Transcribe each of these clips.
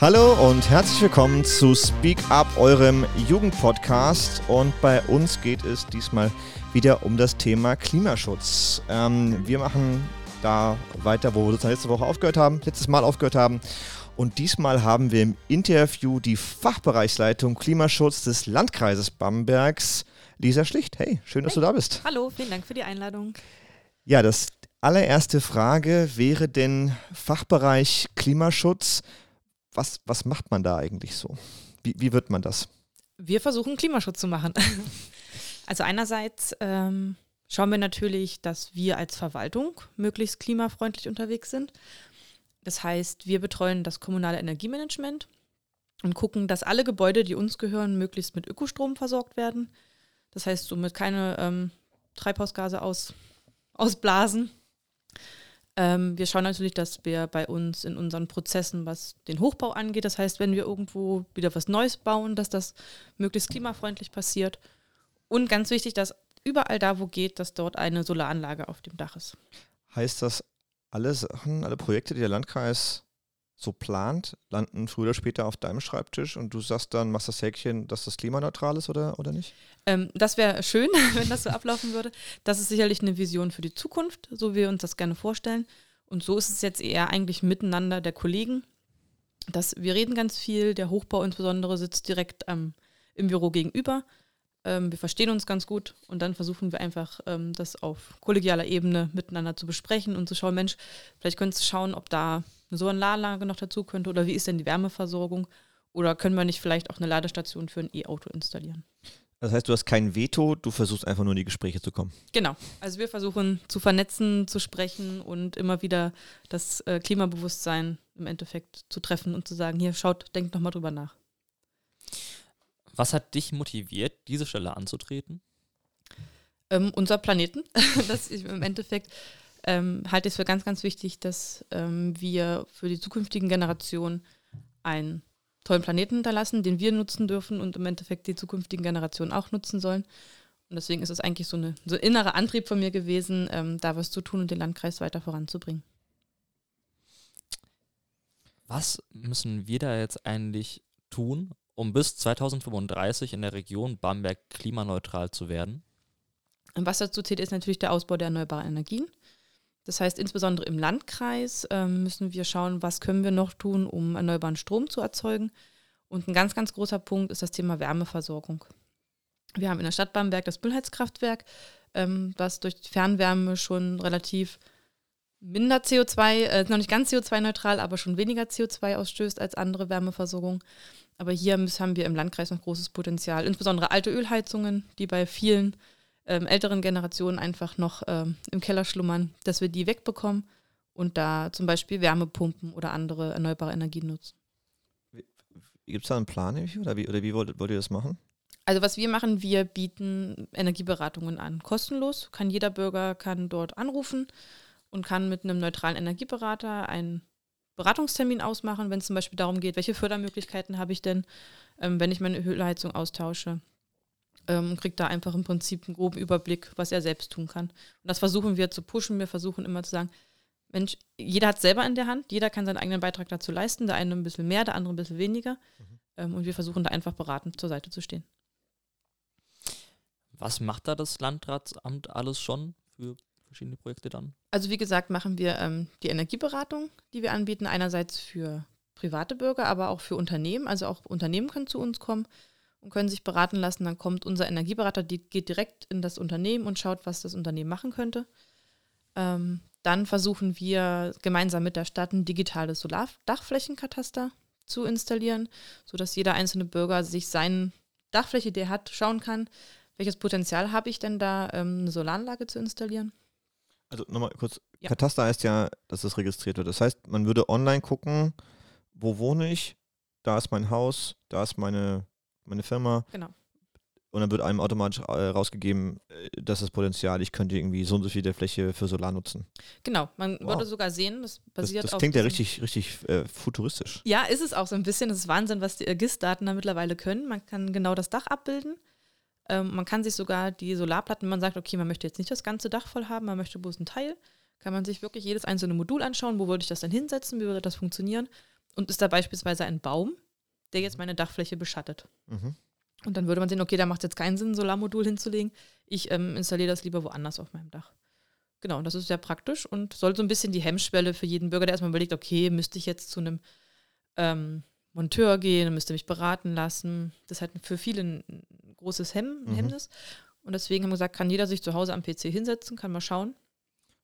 Hallo und herzlich willkommen zu Speak Up, eurem Jugendpodcast. Und bei uns geht es diesmal wieder um das Thema Klimaschutz. Ähm, wir machen da weiter, wo wir sozusagen letzte Woche aufgehört haben, letztes Mal aufgehört haben. Und diesmal haben wir im Interview die Fachbereichsleitung Klimaschutz des Landkreises Bambergs, Lisa Schlicht. Hey, schön, dass hey. du da bist. Hallo, vielen Dank für die Einladung. Ja, das allererste Frage wäre denn Fachbereich Klimaschutz was, was macht man da eigentlich so? Wie, wie wird man das? Wir versuchen Klimaschutz zu machen. also einerseits ähm, schauen wir natürlich, dass wir als Verwaltung möglichst klimafreundlich unterwegs sind. Das heißt, wir betreuen das kommunale Energiemanagement und gucken, dass alle Gebäude, die uns gehören, möglichst mit Ökostrom versorgt werden. Das heißt, somit keine ähm, Treibhausgase aus, ausblasen. Ähm, wir schauen natürlich, dass wir bei uns in unseren Prozessen, was den Hochbau angeht, das heißt, wenn wir irgendwo wieder was Neues bauen, dass das möglichst klimafreundlich passiert. Und ganz wichtig, dass überall da, wo geht, dass dort eine Solaranlage auf dem Dach ist. Heißt das, alle Sachen, alle Projekte, die der Landkreis so plant, landen früher oder später auf deinem Schreibtisch und du sagst dann, machst das Häkchen, dass das klimaneutral ist oder, oder nicht? Ähm, das wäre schön, wenn das so ablaufen würde. Das ist sicherlich eine Vision für die Zukunft, so wie wir uns das gerne vorstellen. Und so ist es jetzt eher eigentlich miteinander der Kollegen. dass wir reden ganz viel, der Hochbau insbesondere sitzt direkt ähm, im Büro gegenüber. Ähm, wir verstehen uns ganz gut und dann versuchen wir einfach, ähm, das auf kollegialer Ebene miteinander zu besprechen und zu schauen, Mensch, vielleicht könntest du schauen, ob da eine Solaranlage noch dazu könnte oder wie ist denn die Wärmeversorgung oder können wir nicht vielleicht auch eine Ladestation für ein E-Auto installieren. Das heißt, du hast kein Veto, du versuchst einfach nur in die Gespräche zu kommen. Genau. Also wir versuchen zu vernetzen, zu sprechen und immer wieder das äh, Klimabewusstsein im Endeffekt zu treffen und zu sagen, hier schaut, denkt nochmal drüber nach. Was hat dich motiviert, diese Stelle anzutreten? Ähm, unser Planeten. das ist im Endeffekt ähm, halte ich es für ganz, ganz wichtig, dass ähm, wir für die zukünftigen Generationen einen tollen Planeten hinterlassen, den wir nutzen dürfen und im Endeffekt die zukünftigen Generationen auch nutzen sollen. Und deswegen ist es eigentlich so, eine, so ein innerer Antrieb von mir gewesen, ähm, da was zu tun und den Landkreis weiter voranzubringen. Was müssen wir da jetzt eigentlich tun, um bis 2035 in der Region Bamberg klimaneutral zu werden? Und was dazu zählt, ist natürlich der Ausbau der erneuerbaren Energien. Das heißt, insbesondere im Landkreis ähm, müssen wir schauen, was können wir noch tun, um erneuerbaren Strom zu erzeugen. Und ein ganz, ganz großer Punkt ist das Thema Wärmeversorgung. Wir haben in der Stadt Bamberg das Müllheizkraftwerk, ähm, was durch Fernwärme schon relativ minder CO2, äh, noch nicht ganz CO2-neutral, aber schon weniger CO2 ausstößt als andere Wärmeversorgung. Aber hier haben wir im Landkreis noch großes Potenzial, insbesondere alte Ölheizungen, die bei vielen ähm, älteren Generationen einfach noch ähm, im Keller schlummern, dass wir die wegbekommen und da zum Beispiel Wärmepumpen oder andere erneuerbare Energien nutzen. Gibt es da einen Plan oder wie, oder wie wollt, wollt ihr das machen? Also was wir machen, wir bieten Energieberatungen an, kostenlos. Kann jeder Bürger kann dort anrufen und kann mit einem neutralen Energieberater einen Beratungstermin ausmachen, wenn es zum Beispiel darum geht, welche Fördermöglichkeiten habe ich denn, ähm, wenn ich meine Ölheizung austausche ähm, kriegt da einfach im Prinzip einen groben Überblick, was er selbst tun kann. Und das versuchen wir zu pushen. Wir versuchen immer zu sagen, Mensch, jeder hat selber in der Hand, jeder kann seinen eigenen Beitrag dazu leisten, der eine ein bisschen mehr, der andere ein bisschen weniger. Mhm. Ähm, und wir versuchen da einfach beratend zur Seite zu stehen. Was macht da das Landratsamt alles schon für verschiedene Projekte dann? Also wie gesagt, machen wir ähm, die Energieberatung, die wir anbieten, einerseits für private Bürger, aber auch für Unternehmen. Also auch Unternehmen können zu uns kommen und können sich beraten lassen. Dann kommt unser Energieberater, die geht direkt in das Unternehmen und schaut, was das Unternehmen machen könnte. Ähm, dann versuchen wir gemeinsam mit der Stadt ein digitales Solardachflächenkataster zu installieren, sodass jeder einzelne Bürger sich seine Dachfläche, die er hat, schauen kann, welches Potenzial habe ich denn da, ähm, eine Solaranlage zu installieren. Also nochmal kurz, ja. Kataster heißt ja, dass es registriert wird. Das heißt, man würde online gucken, wo wohne ich, da ist mein Haus, da ist meine meine Firma. Genau. Und dann wird einem automatisch äh, rausgegeben, äh, dass das Potenzial, ich könnte irgendwie so und so viel der Fläche für Solar nutzen. Genau, man wow. würde sogar sehen, das basiert das, das auf. Das klingt ja richtig, richtig äh, futuristisch. Ja, ist es auch so ein bisschen. Das ist Wahnsinn, was die GIS-Daten da mittlerweile können. Man kann genau das Dach abbilden. Ähm, man kann sich sogar die Solarplatten, man sagt, okay, man möchte jetzt nicht das ganze Dach voll haben, man möchte bloß einen Teil, kann man sich wirklich jedes einzelne Modul anschauen, wo würde ich das dann hinsetzen, wie würde das funktionieren und ist da beispielsweise ein Baum, der jetzt meine Dachfläche beschattet. Mhm. Und dann würde man sehen, okay, da macht es jetzt keinen Sinn, ein Solarmodul hinzulegen. Ich ähm, installiere das lieber woanders auf meinem Dach. Genau, und das ist sehr praktisch und soll so ein bisschen die Hemmschwelle für jeden Bürger, der erstmal überlegt, okay, müsste ich jetzt zu einem ähm, Monteur gehen, müsste mich beraten lassen. Das ist halt für viele ein großes Hemm Mhm. Hemmnis. Und deswegen haben wir gesagt, kann jeder sich zu Hause am PC hinsetzen, kann mal schauen.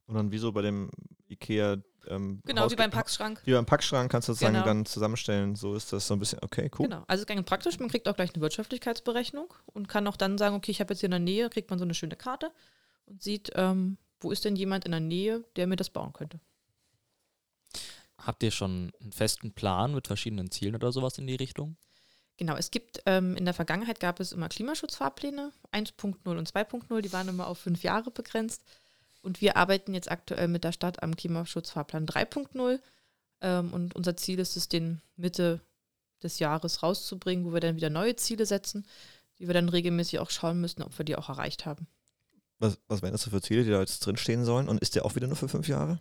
Und dann wie so bei dem Ikea ähm, Genau, Haus- wie beim Packschrank. Wie beim Packschrank kannst du sozusagen Genau. dann zusammenstellen. So ist das so ein bisschen, okay, cool. Genau, also ganz praktisch. Man kriegt auch gleich eine Wirtschaftlichkeitsberechnung und kann auch dann sagen, okay, ich habe jetzt hier in der Nähe, kriegt man so eine schöne Karte und sieht, ähm, wo ist denn jemand in der Nähe, der mir das bauen könnte. Habt ihr schon einen festen Plan mit verschiedenen Zielen oder sowas in die Richtung? Genau, es gibt, ähm, in der Vergangenheit gab es immer Klimaschutzfahrpläne, 1.0 und 2.0, die waren immer auf fünf Jahre begrenzt. Und wir arbeiten jetzt aktuell mit der Stadt am Klimaschutzfahrplan 3.0. Ähm, und unser Ziel ist es, den Mitte des Jahres rauszubringen, wo wir dann wieder neue Ziele setzen, die wir dann regelmäßig auch schauen müssen, ob wir die auch erreicht haben. Was, was wären das für Ziele, die da jetzt drinstehen sollen? Und ist der auch wieder nur für fünf Jahre?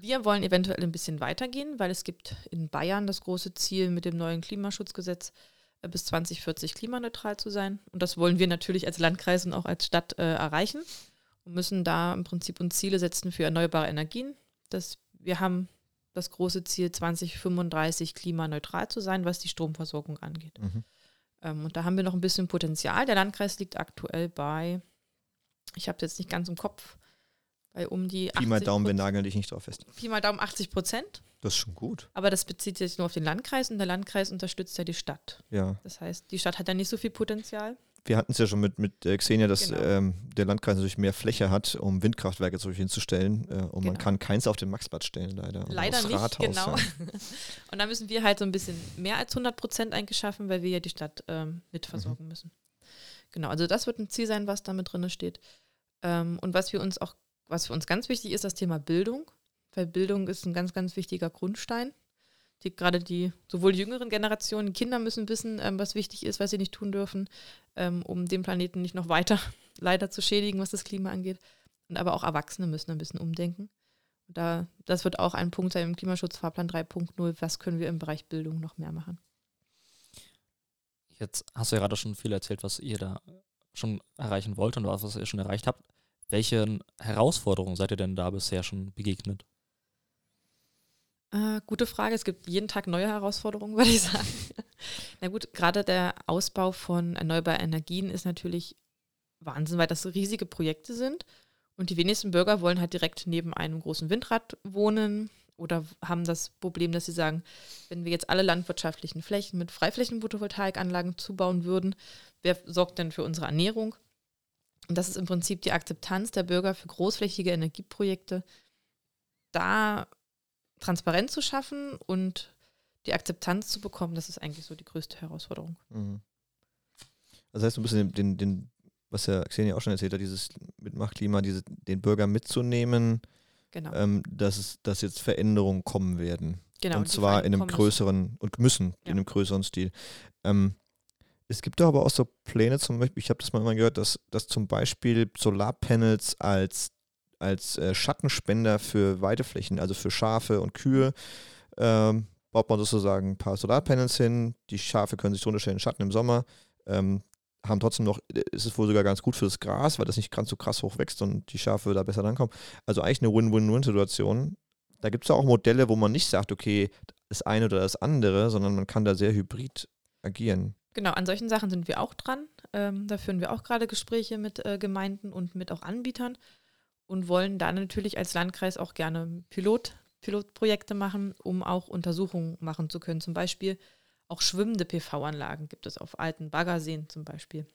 Wir wollen eventuell ein bisschen weitergehen, weil es gibt in Bayern das große Ziel mit dem neuen Klimaschutzgesetz äh, bis 2040 klimaneutral zu sein. Und das wollen wir natürlich als Landkreis und auch als Stadt äh, erreichen und müssen da im Prinzip uns Ziele setzen für erneuerbare Energien. Das, wir haben das große Ziel 2035 klimaneutral zu sein, was die Stromversorgung angeht. Mhm. Ähm, und da haben wir noch ein bisschen Potenzial. Der Landkreis liegt aktuell bei, ich habe es jetzt nicht ganz im Kopf, bei um die Pi mal 80 Daumen, wir nageln dich nicht drauf fest. Pi mal Daumen 80 Prozent. Das ist schon gut. Aber das bezieht sich nur auf den Landkreis und der Landkreis unterstützt ja die Stadt. Ja. Das heißt, die Stadt hat ja nicht so viel Potenzial. Wir hatten es ja schon mit, mit äh, Xenia, dass Genau. ähm, der Landkreis natürlich mehr Fläche hat, um Windkraftwerke zum Beispiel hinzustellen. Äh, und man Genau. kann keins auf den Maxplatz stellen, leider. Leider nicht, Rathaus, genau. Ja. Und da müssen wir halt so ein bisschen mehr als 100 Prozent eingeschaffen, weil wir ja die Stadt ähm, mitversorgen müssen. Genau, also das wird ein Ziel sein, was da mit drin steht. Ähm, und was wir uns auch, was für uns ganz wichtig ist, das Thema Bildung. Weil Bildung ist ein ganz, ganz wichtiger Grundstein. Die, gerade die, sowohl die jüngeren Generationen, Kinder müssen wissen, ähm, was wichtig ist, was sie nicht tun dürfen, ähm, um den Planeten nicht noch weiter leider zu schädigen, was das Klima angeht. Und aber auch Erwachsene müssen ein bisschen umdenken. Und da, das wird auch ein Punkt sein im Klimaschutzfahrplan 3.0. Was können wir im Bereich Bildung noch mehr machen? Jetzt hast du ja gerade schon viel erzählt, was ihr da schon erreichen wollt und was, was ihr schon erreicht habt. Welchen Herausforderungen seid ihr denn da bisher schon begegnet? Äh, gute Frage. Es gibt jeden Tag neue Herausforderungen, würde ich sagen. Na gut, gerade der Ausbau von erneuerbaren Energien ist natürlich Wahnsinn, weil das riesige Projekte sind. Und die wenigsten Bürger wollen halt direkt neben einem großen Windrad wohnen oder haben das Problem, dass sie sagen, wenn wir jetzt alle landwirtschaftlichen Flächen mit Freiflächen-Photovoltaikanlagen zubauen würden, wer sorgt denn für unsere Ernährung? Und das ist im Prinzip die Akzeptanz der Bürger für großflächige Energieprojekte, da transparent zu schaffen und die Akzeptanz zu bekommen, das ist eigentlich so die größte Herausforderung. Mhm. Das heißt, du bist den, den, den, was ja Xenia auch schon erzählt hat, dieses Mitmachklima, diese, den Bürger mitzunehmen, Genau. ähm, dass, es, dass jetzt Veränderungen kommen werden. genau und die zwar in einem größeren und müssen Ja. in einem größeren Stil. Ähm, es gibt doch aber auch so Pläne, zum Beispiel, ich habe das mal gehört, dass, dass zum Beispiel Solarpanels als, als äh, Schattenspender für Weideflächen, also für Schafe und Kühe, ähm, baut man sozusagen ein paar Solarpanels hin. Die Schafe können sich drunter stellen, Schatten im Sommer. Ähm, haben trotzdem noch, äh, ist es wohl sogar ganz gut für das Gras, weil das nicht ganz so krass hoch wächst und die Schafe da besser rankommen. Also eigentlich eine Win-Win-Win-Situation. Da gibt es auch Modelle, wo man nicht sagt, okay, das eine oder das andere, sondern man kann da sehr hybrid agieren. Genau, an solchen Sachen sind wir auch dran. Ähm, da führen wir auch gerade Gespräche mit äh, Gemeinden und mit auch Anbietern und wollen da natürlich als Landkreis auch gerne Pilot, Pilotprojekte machen, um auch Untersuchungen machen zu können. Zum Beispiel auch schwimmende PV-Anlagen gibt es auf alten Baggerseen zum Beispiel.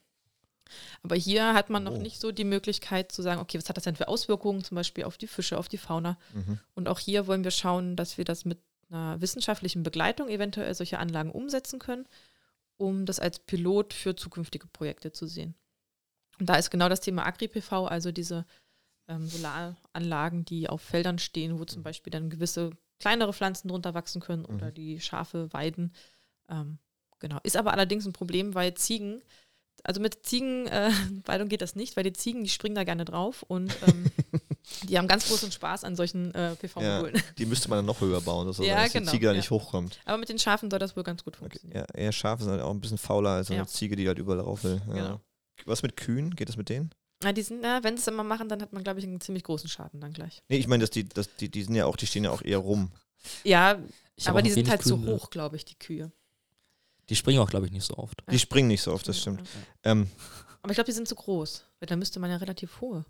Aber hier hat man noch Oh. nicht so die Möglichkeit zu sagen, okay, was hat das denn für Auswirkungen zum Beispiel auf die Fische, auf die Fauna? Mhm. Und auch hier wollen wir schauen, dass wir das mit einer wissenschaftlichen Begleitung eventuell solche Anlagen umsetzen können, um das als Pilot für zukünftige Projekte zu sehen. Und da ist genau das Thema Agri-PV, also diese ähm, Solaranlagen, die auf Feldern stehen, wo zum Beispiel dann gewisse kleinere Pflanzen drunter wachsen können oder Mhm. die Schafe weiden. Ähm, genau. Ist aber allerdings ein Problem, weil Ziegen, also mit Ziegenweidung äh, geht das nicht, weil die Ziegen, die springen da gerne drauf und ähm, Die haben ganz großen Spaß an solchen äh, PV-Modulen. Ja, die müsste man dann noch höher bauen, dass, Ja, dass genau, die Ziege da ja. nicht hochkommt. Aber mit den Schafen soll das wohl ganz gut Okay. funktionieren. Ja, eher Schafe sind halt auch ein bisschen fauler als eine Ja. Ziege, die halt überall rauf will. Ja. Genau. Was mit Kühen? Geht das mit denen? Na, die sind, wenn sie es immer machen, dann hat man, glaube ich, einen ziemlich großen Schaden dann gleich. Nee, ich meine, dass die, dass die, die sind ja auch, die stehen ja auch eher rum. Ja, Ich aber auch die sind halt zu Kühe. hoch, glaube ich, die Kühe. Die springen auch, glaube ich, nicht so oft. Die springen nicht so oft, das stimmt. Ähm, Aber ich glaube, die sind zu groß. Weil da müsste man ja relativ hohe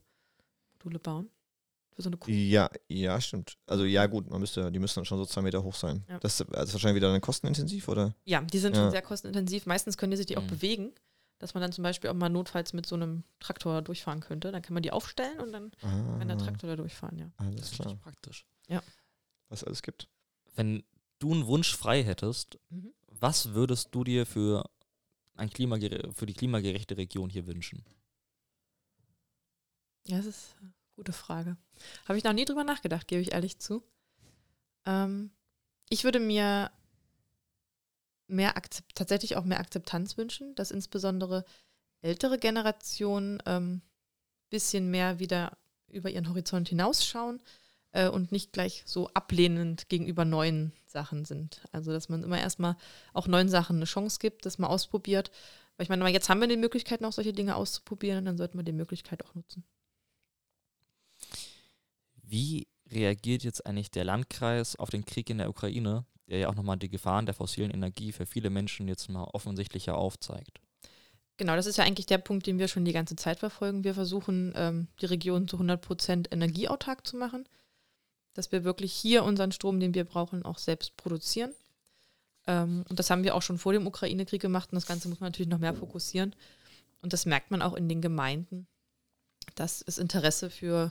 Module bauen. Für so eine Kuh. ja, ja, stimmt. Also ja, gut, man müsste, die müssen dann schon so zwei Meter hoch sein. Ja. Das, das ist wahrscheinlich wieder dann kostenintensiv, oder? Ja, die sind Ja. schon sehr kostenintensiv. Meistens können die sich die auch Mhm. bewegen, dass man dann zum Beispiel auch mal notfalls mit so einem Traktor durchfahren könnte. Dann kann man die aufstellen und dann Ah, kann der Traktor da durchfahren, ja. alles Das ist klar. richtig praktisch. Was es alles gibt. Wenn du einen Wunsch frei hättest, Mhm. was würdest du dir für, ein Klimagere für die klimagerechte Region hier wünschen? Ja, das ist eine gute Frage. Habe ich noch nie drüber nachgedacht, gebe ich ehrlich zu. Ähm, ich würde mir mehr Akzept tatsächlich auch mehr Akzeptanz wünschen, dass insbesondere ältere Generationen ein bisschen mehr wieder über ihren Horizont hinausschauen äh, und nicht gleich so ablehnend gegenüber neuen Sachen sind. Also dass man immer erstmal auch neuen Sachen eine Chance gibt, das mal ausprobiert. Weil ich meine, jetzt haben wir die Möglichkeit, noch solche Dinge auszuprobieren, dann sollten wir die Möglichkeit auch nutzen. Wie reagiert jetzt eigentlich der Landkreis auf den Krieg in der Ukraine, der ja auch nochmal die Gefahren der fossilen Energie für viele Menschen jetzt mal offensichtlicher aufzeigt? Genau, das ist ja eigentlich der Punkt, den wir schon die ganze Zeit verfolgen. Wir versuchen, ähm, die Region zu 100% energieautark zu machen, dass wir wirklich hier unseren Strom, den wir brauchen, auch selbst produzieren. Ähm, und das haben wir auch schon vor dem Ukraine-Krieg gemacht und das Ganze muss man natürlich noch mehr fokussieren. Und das merkt man auch in den Gemeinden, dass das Interesse für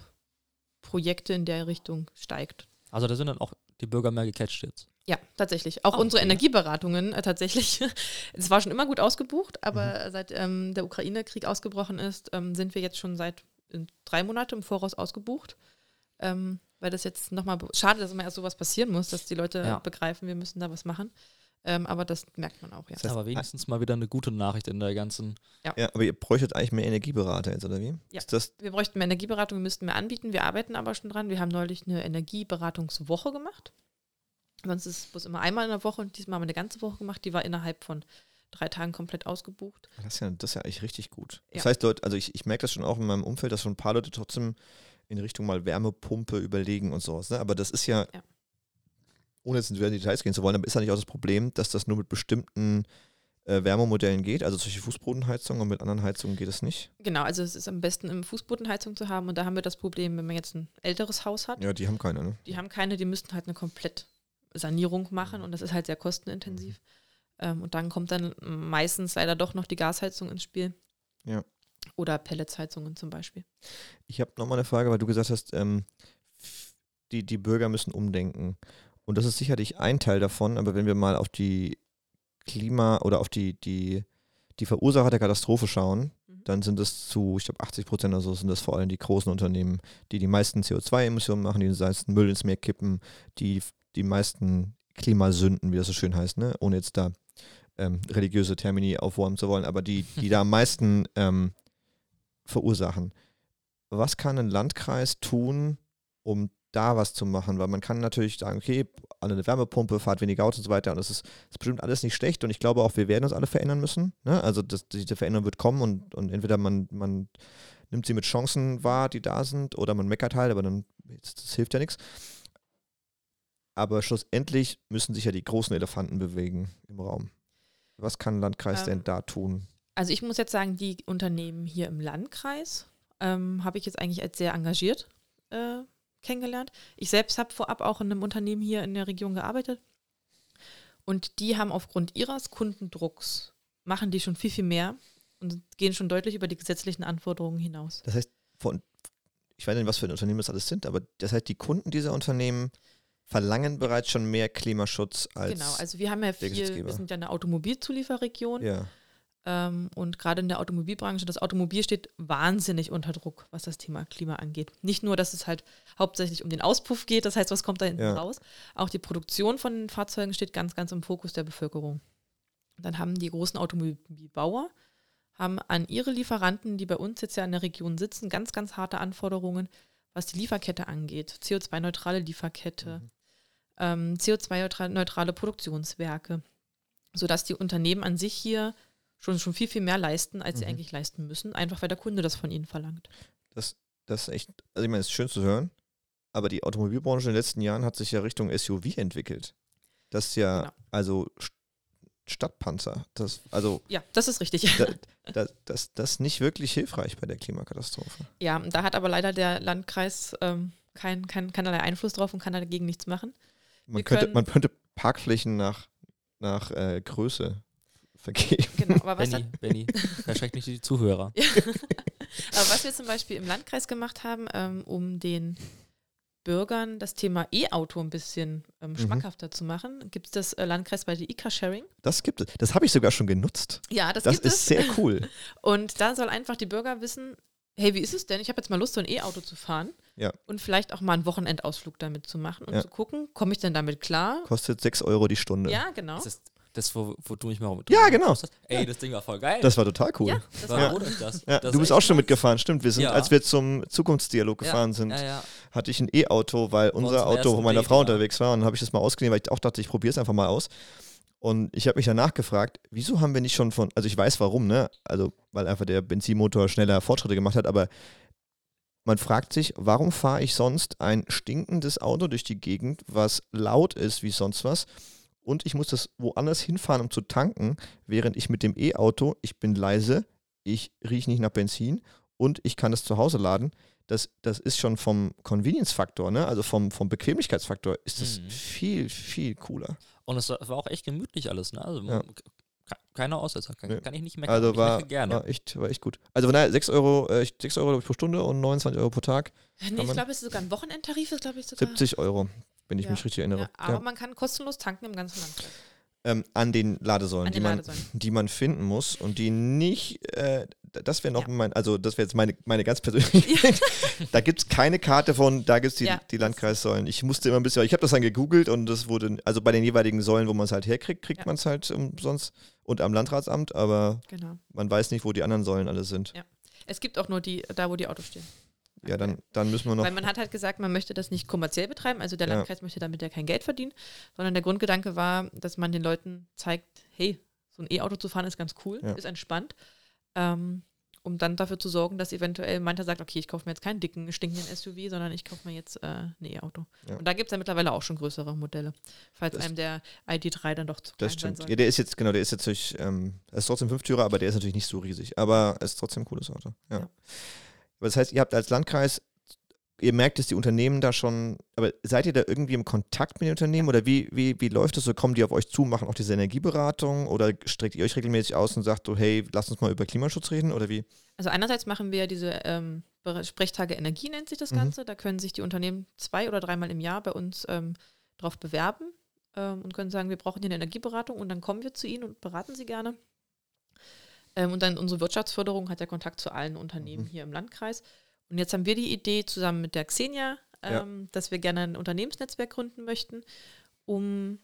Projekte in der Richtung steigt. Also da sind dann auch die Bürger mehr gecatcht jetzt. Ja, tatsächlich. Auch Ah, unsere okay. Energieberatungen äh, tatsächlich. Es war schon immer gut ausgebucht, aber seit ähm, der Ukraine-Krieg ausgebrochen ist, ähm, sind wir jetzt schon seit äh, drei Monate im Voraus ausgebucht. Ähm, weil das jetzt nochmal, schade, dass immer erst sowas passieren muss, dass die Leute Ja. begreifen, wir müssen da was machen. Ähm, aber das merkt man auch, ja. Das heißt, Aber wenigstens mal wieder eine gute Nachricht in der ganzen. Ja, aber ihr bräuchtet eigentlich mehr Energieberater jetzt, oder wie? Ja. Ist das, Wir bräuchten mehr Energieberatung, wir müssten mehr anbieten. Wir arbeiten aber schon dran. Wir haben neulich eine Energieberatungswoche gemacht. Sonst ist es bloß immer einmal in der Woche und diesmal haben wir eine ganze Woche gemacht. Die war innerhalb von drei Tagen komplett ausgebucht. das, ist ja, das ist ja eigentlich richtig gut. Das Ja. heißt, Leute, also ich, ich merke das schon auch in meinem Umfeld, dass schon ein paar Leute trotzdem in Richtung mal Wärmepumpe überlegen und sowas. Ne? Aber das ist ja, Ja. ohne jetzt in die Details gehen zu wollen, aber ist ja nicht auch das Problem, dass das nur mit bestimmten äh, Wärmemodellen geht, also solche Fußbodenheizungen und mit anderen Heizungen geht es nicht. Genau, also es ist am besten im Fußbodenheizung zu haben und da haben wir das Problem, wenn man jetzt ein älteres Haus hat, Ja, die haben keine, ne? die haben keine, die müssten halt eine komplett Sanierung machen und das ist halt sehr kostenintensiv. Ähm, und dann kommt dann meistens leider doch noch die Gasheizung ins Spiel. Ja. Oder Pelletsheizungen zum Beispiel. Ich habe nochmal eine Frage, weil du gesagt hast, ähm, die, die Bürger müssen umdenken. Und das ist sicherlich ein Teil davon, aber wenn wir mal auf die Klima- oder auf die, die, die Verursacher der Katastrophe schauen, Mhm. dann sind es zu, ich glaube, 80 Prozent oder so sind das vor allem die großen Unternehmen, die die meisten CO2-Emissionen machen, die den meisten Müll ins Meer kippen, die die meisten Klimasünden, wie das so schön heißt, ne? ohne jetzt da ähm, religiöse Termini aufwärmen zu wollen, aber die, die da am meisten ähm, verursachen. Was kann ein Landkreis tun, um da was zu machen? Weil man kann natürlich sagen, okay, alle eine Wärmepumpe, fahrt weniger Autos und so weiter und das ist, das ist bestimmt alles nicht schlecht und ich glaube auch, wir werden uns alle verändern müssen. Ne? Also das, diese Veränderung wird kommen und, und entweder man, man nimmt sie mit Chancen wahr, die da sind, oder man meckert halt, aber dann, das, das hilft ja nichts. Aber schlussendlich müssen sich ja die großen Elefanten bewegen im Raum. Was kann ein Landkreis Ähm, denn da tun? Also ich muss jetzt sagen, die Unternehmen hier im Landkreis ähm, habe ich jetzt eigentlich als sehr engagiert äh, kennengelernt. Ich selbst habe vorab auch in einem Unternehmen hier in der Region gearbeitet. Und die haben aufgrund ihres Kundendrucks, machen die schon viel, viel mehr und gehen schon deutlich über die gesetzlichen Anforderungen hinaus. Das heißt, von, ich weiß nicht, was für ein Unternehmen das alles sind, aber das heißt, die Kunden dieser Unternehmen verlangen bereits schon mehr Klimaschutz als. genau, also wir haben ja viel, wir sind ja eine Automobilzulieferregion ja. Ähm, und gerade in der Automobilbranche, das Automobil steht wahnsinnig unter Druck, was das Thema Klima angeht. Nicht nur, dass es halt hauptsächlich um den Auspuff geht, das heißt, was kommt da hinten Ja. raus, auch die Produktion von den Fahrzeugen steht ganz, ganz im Fokus der Bevölkerung. Dann haben die großen Automobilbauer haben an ihre Lieferanten, die bei uns jetzt ja in der Region sitzen, ganz, ganz harte Anforderungen, was die Lieferkette angeht, CO2-neutrale Lieferkette, Mhm. Ähm, CO2-neutrale Produktionswerke, sodass die Unternehmen an sich hier schon, schon viel, viel mehr leisten, als sie Mhm. eigentlich leisten müssen, einfach weil der Kunde das von ihnen verlangt. Das, das ist echt, also ich meine, es ist schön zu hören, aber die Automobilbranche in den letzten Jahren hat sich ja Richtung SUV entwickelt. Das ist ja, Genau. also St- Stadtpanzer, das, also Ja, das ist richtig. da, da, das, das ist nicht wirklich hilfreich bei der Klimakatastrophe. Ja, da hat aber leider der Landkreis ähm, kein, kein, keinerlei Einfluss drauf und kann dagegen nichts machen. Man könnte, man könnte Parkflächen nach, nach äh, Größe vergeben. Genau, aber was, Benny, Benny, verschreckt nicht die Zuhörer. aber was wir zum Beispiel im Landkreis gemacht haben, ähm, um den Bürgern das Thema E-Auto ein bisschen ähm, Mhm. schmackhafter zu machen, gibt es das äh, Landkreis bei der E-Car-Sharing. Das gibt es. Das habe ich sogar schon genutzt. Ja, das, Das gibt ist es. sehr cool. Und da soll einfach die Bürger wissen, hey, wie ist es denn? Ich habe jetzt mal Lust, so ein E-Auto zu fahren. Ja. Und vielleicht auch mal einen Wochenendausflug damit zu machen und Ja. zu gucken, komme ich denn damit klar? Kostet 6 Euro die Stunde. Ja, genau. Das ist das, wo, wo du mich mal rum. Ja, genau. Hast. Ey, das Ding war voll geil. Das war total cool. Ja, das war euch das. Ja, das du ist bist auch schon mitgefahren, stimmt. Wir sind, Ja. als wir zum Zukunftsdialog Ja, gefahren sind, Ja, ja. hatte ich ein E-Auto, weil uns unser Auto von meiner Date, Frau ja. unterwegs war und dann habe ich das mal ausgeliehen, weil ich auch dachte, ich probiere es einfach mal aus. Und ich habe mich danach gefragt, wieso haben wir nicht schon von, also ich weiß warum, ne? Also, weil einfach der Benzinmotor schneller Fortschritte gemacht hat, aber man fragt sich, warum fahre ich sonst ein stinkendes Auto durch die Gegend, was laut ist wie sonst was? Und ich muss das woanders hinfahren, um zu tanken, während ich mit dem E-Auto, ich bin leise, ich rieche nicht nach Benzin und ich kann das zu Hause laden. Das, das ist schon vom Convenience-Faktor, ne? also vom, vom Bequemlichkeitsfaktor, ist das Mhm. viel, viel cooler. Und es war war auch echt gemütlich alles, ne? Also Ja. Ke- keine Aussetzer, kann, Nee. kann ich nicht meckern. Also ich war, gerne. war, echt, war echt gut. Also von daher 6 Euro, äh, 6 Euro ich, pro Stunde und 29 Euro pro Tag. Nee, man- ich glaube, es ist sogar ein Wochenendtarif, ist glaube ich sogar. 70 Euro, wenn ich Ja. mich richtig erinnere. Ja, aber Ja. man kann kostenlos tanken im ganzen Land. Ähm, an den Ladesäulen, An die, den man, Ladesäulen. die man finden muss und die nicht, äh, das wäre noch Ja. mein, also das wäre jetzt meine, meine ganz persönliche, da gibt es keine Karte von, da gibt es die, Ja, die Landkreissäulen. Ich musste immer ein bisschen, ich habe das dann gegoogelt und das wurde, also bei den jeweiligen Säulen, wo man es halt herkriegt, kriegt Ja. man es halt umsonst und am Landratsamt, aber Genau. man weiß nicht, wo die anderen Säulen alle sind. Ja. Es gibt auch nur die, da wo die Autos stehen. Ja, dann, dann müssen wir noch, Weil man hat halt gesagt, man möchte das nicht kommerziell betreiben, also der. Landkreis möchte damit ja kein Geld verdienen, sondern der Grundgedanke war, dass man den Leuten zeigt, hey, so ein E-Auto zu fahren ist ganz cool, ist entspannt, ähm, um dann dafür zu sorgen, dass eventuell mancher sagt, okay, ich kaufe mir jetzt keinen dicken, stinkenden SUV, sondern ich kaufe mir jetzt äh, ein E-Auto. Ja. Und da gibt es ja mittlerweile auch schon größere Modelle, falls Das- einem der ID3 dann doch zu klein das sein stimmt. soll. Ja, der ist jetzt, genau, der ist jetzt durch, ähm, er ist trotzdem Fünftürer, aber der ist natürlich nicht so riesig, aber es ist trotzdem ein cooles Auto. Ja. Ja. Aber das heißt, ihr habt als Landkreis, ihr merkt, dass die Unternehmen da schon, aber seid ihr da irgendwie im Kontakt mit den Unternehmen oder wie, wie, wie läuft das so? Kommen die auf euch zu, machen auch diese Energieberatung oder streckt ihr euch regelmäßig aus und sagt so, hey, lass uns mal über Klimaschutz reden oder wie? Also einerseits machen wir diese ähm, Sprechtage Energie, nennt sich das Mhm. Ganze. Da können sich die Unternehmen zwei oder dreimal im Jahr bei uns ähm, drauf bewerben ähm, und können sagen, wir brauchen hier eine Energieberatung und dann kommen wir zu Ihnen und beraten Sie gerne. Ähm, und dann unsere Wirtschaftsförderung hat ja Kontakt zu allen Unternehmen Mhm. hier im Landkreis. Und jetzt haben wir die Idee zusammen mit der Xenia, Ja. ähm, dass wir gerne ein Unternehmensnetzwerk gründen möchten, um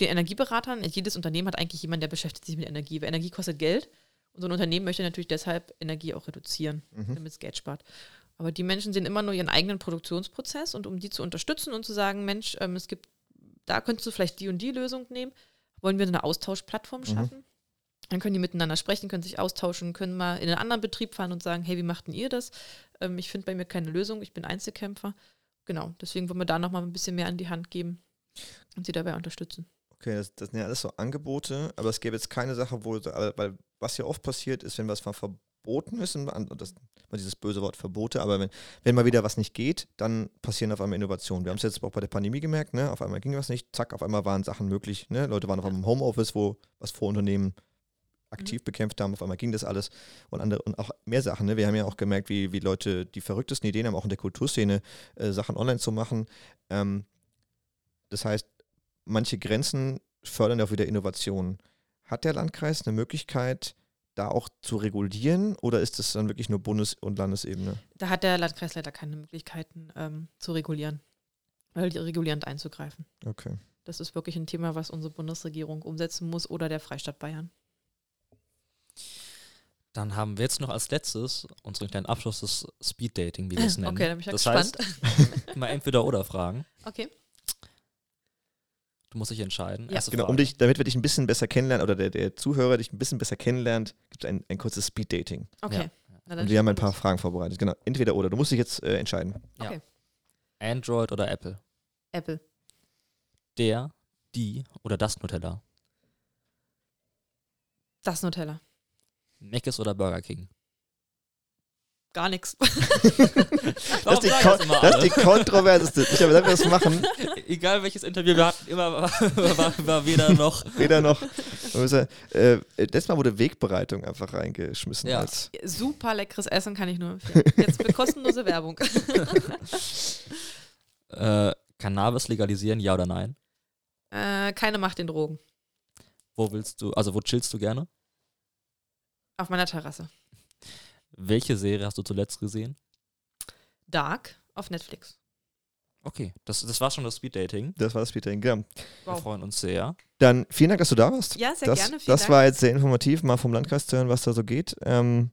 den Energieberatern, jedes Unternehmen hat eigentlich jemanden, der beschäftigt sich mit Energie, weil Energie kostet Geld. Und so ein Unternehmen möchte natürlich deshalb Energie auch reduzieren, Mhm. damit es Geld spart. Aber die Menschen sehen immer nur ihren eigenen Produktionsprozess und um die zu unterstützen und zu sagen, Mensch, ähm, es gibt, da könntest du vielleicht die und die Lösung nehmen, wollen wir eine Austauschplattform Mhm. schaffen. Dann können die miteinander sprechen, können sich austauschen, können mal in einen anderen Betrieb fahren und sagen, hey, wie macht denn ihr das? Ähm, ich finde bei mir keine Lösung, ich bin Einzelkämpfer. Genau, deswegen wollen wir da nochmal ein bisschen mehr an die Hand geben und sie dabei unterstützen. Okay, das, das sind ja alles so Angebote, aber es gäbe jetzt keine Sache, wo, weil was ja oft passiert ist, wenn was mal verboten ist, und das, mal dieses böse Wort Verbote, aber wenn, wenn mal wieder was nicht geht, dann passieren auf einmal Innovationen. Wir haben es jetzt auch bei der Pandemie gemerkt, ne? auf einmal ging was nicht, zack, auf einmal waren Sachen möglich. Ne? Leute waren auf einmal im Homeoffice, wo was Vorunternehmen aktiv bekämpft haben, auf einmal ging das alles und andere und auch mehr Sachen. Ne? Wir haben ja auch gemerkt, wie, wie Leute die verrücktesten Ideen haben, auch in der Kulturszene, äh, Sachen online zu machen. Ähm, das heißt, manche Grenzen fördern auch wieder Innovationen. Hat der Landkreis eine Möglichkeit, da auch zu regulieren oder ist das dann wirklich nur Bundes- und Landesebene? Da hat der Landkreis leider keine Möglichkeiten ähm, zu regulieren, weil die regulierend einzugreifen. Okay. Das ist wirklich ein Thema, was unsere Bundesregierung umsetzen muss oder der Freistaat Bayern. Dann haben wir jetzt noch als letztes unseren kleinen Abschluss des Speed Dating, wie wir es nennen. Okay, dann bin ich ja das gespannt. heißt, mal entweder oder fragen. okay. Du musst dich entscheiden. Ja. Genau, Frage. um dich, damit wir dich ein bisschen besser kennenlernen oder der, der Zuhörer dich ein bisschen besser kennenlernt, gibt es ein, ein kurzes Speed-Dating. Okay. Ja. Und wir haben ein paar. Fragen vorbereitet. Genau, entweder oder. Du musst dich jetzt äh, entscheiden. Ja. Okay. Android oder Apple? Apple. Der, die oder das Nutella? Das Nutella. Mc's oder Burger King? Gar nichts. Das ist, die, Kon das ist die kontroverseste. Ich habe gesagt, wir das machen. Egal welches Interview wir hatten, immer war, war, war weder noch. Weder noch. Äh, letztes Mal wurde Wegbereitung einfach reingeschmissen. Ja. Als, Super leckeres Essen kann ich nur empfehlen. Jetzt für kostenlose Werbung. Äh, Cannabis legalisieren, ja oder nein? Äh, keine Macht den Drogen. Wo willst du, also wo chillst du gerne? Auf meiner Terrasse. Welche Serie hast du zuletzt gesehen? Dark auf Netflix. Okay, das, das war schon das Speed Dating. das war das Speed-Dating. Genau. Wir Wow. freuen uns sehr. Dann vielen Dank, dass du da warst. Ja, sehr das, gerne. Vielen das Dank. war jetzt sehr informativ, mal vom Landkreis zu hören, was da so geht. Ähm,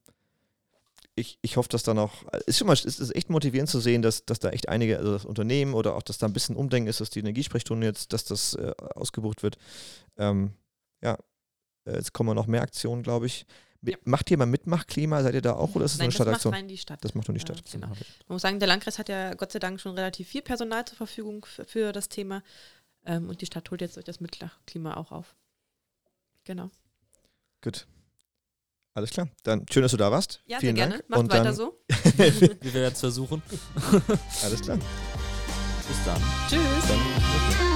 ich, ich hoffe, dass da noch, ist schon mal, es ist echt motivierend zu sehen, dass, dass da echt einige, also das Unternehmen oder auch, dass da ein bisschen Umdenken ist, dass die Energiesprechstunde jetzt, dass das äh, ausgebucht wird. Ähm, ja, äh, jetzt kommen noch mehr Aktionen, glaube ich. Ja. Macht ihr mal Mitmachklima? Seid ihr da auch oder ist es Nein, nur das macht Stadtaktion? rein die Stadt. Das macht nur die Ja, Stadt. genau. Man muss sagen, der Landkreis hat ja Gott sei Dank schon relativ viel Personal zur Verfügung für, für das Thema. Ähm, und die Stadt holt jetzt durch das Mittlachklima auch auf. Genau. Gut. Alles klar. Dann schön, dass du da warst. Ja, Vielen sehr gerne. Dank. Macht Und weiter so. Wir werden es versuchen. Alles klar. Bis dann. Tschüss. Dann,